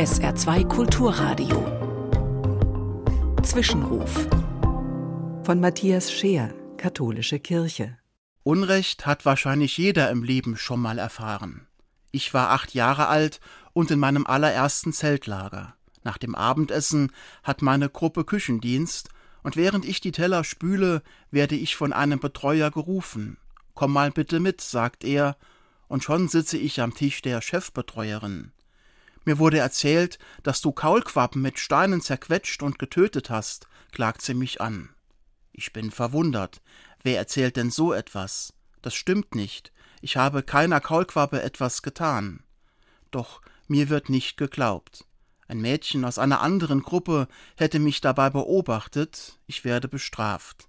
SR2 Kulturradio. Zwischenruf. Von Matthias Scheer, Katholische Kirche. Unrecht hat wahrscheinlich jeder im Leben schon mal erfahren. Ich war acht Jahre alt und in meinem allerersten Zeltlager. Nach dem Abendessen hat meine Gruppe Küchendienst und während ich die Teller spüle, werde ich von einem Betreuer gerufen. Komm mal bitte mit, sagt er, und schon sitze ich am Tisch der Chefbetreuerin. Mir wurde erzählt, dass du Kaulquappen mit Steinen zerquetscht und getötet hast, klagt sie mich an. Ich bin verwundert. Wer erzählt denn so etwas? Das stimmt nicht. Ich habe keiner Kaulquappe etwas getan. Doch mir wird nicht geglaubt. Ein Mädchen aus einer anderen Gruppe hätte mich dabei beobachtet, ich werde bestraft.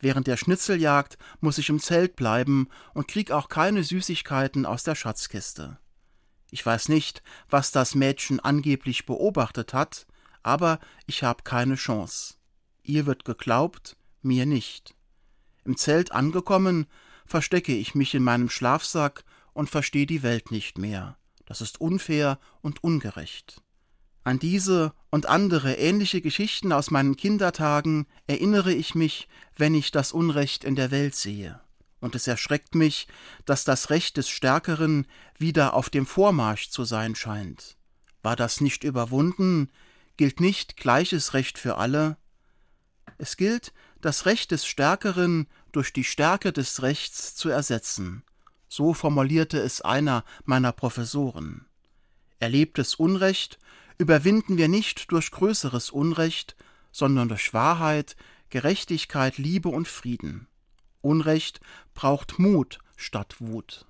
Während der Schnitzeljagd muss ich im Zelt bleiben und krieg auch keine Süßigkeiten aus der Schatzkiste. Ich weiß nicht, was das Mädchen angeblich beobachtet hat, aber ich habe keine Chance. Ihr wird geglaubt, mir nicht. Im Zelt angekommen, verstecke ich mich in meinem Schlafsack und verstehe die Welt nicht mehr. Das ist unfair und ungerecht. An diese und andere ähnliche Geschichten aus meinen Kindertagen erinnere ich mich, wenn ich das Unrecht in der Welt sehe und es erschreckt mich, dass das Recht des Stärkeren wieder auf dem Vormarsch zu sein scheint. War das nicht überwunden? Gilt nicht gleiches Recht für alle? Es gilt, das Recht des Stärkeren durch die Stärke des Rechts zu ersetzen. So formulierte es einer meiner Professoren. Erlebtes Unrecht überwinden wir nicht durch größeres Unrecht, sondern durch Wahrheit, Gerechtigkeit, Liebe und Frieden. Unrecht braucht Mut statt Wut.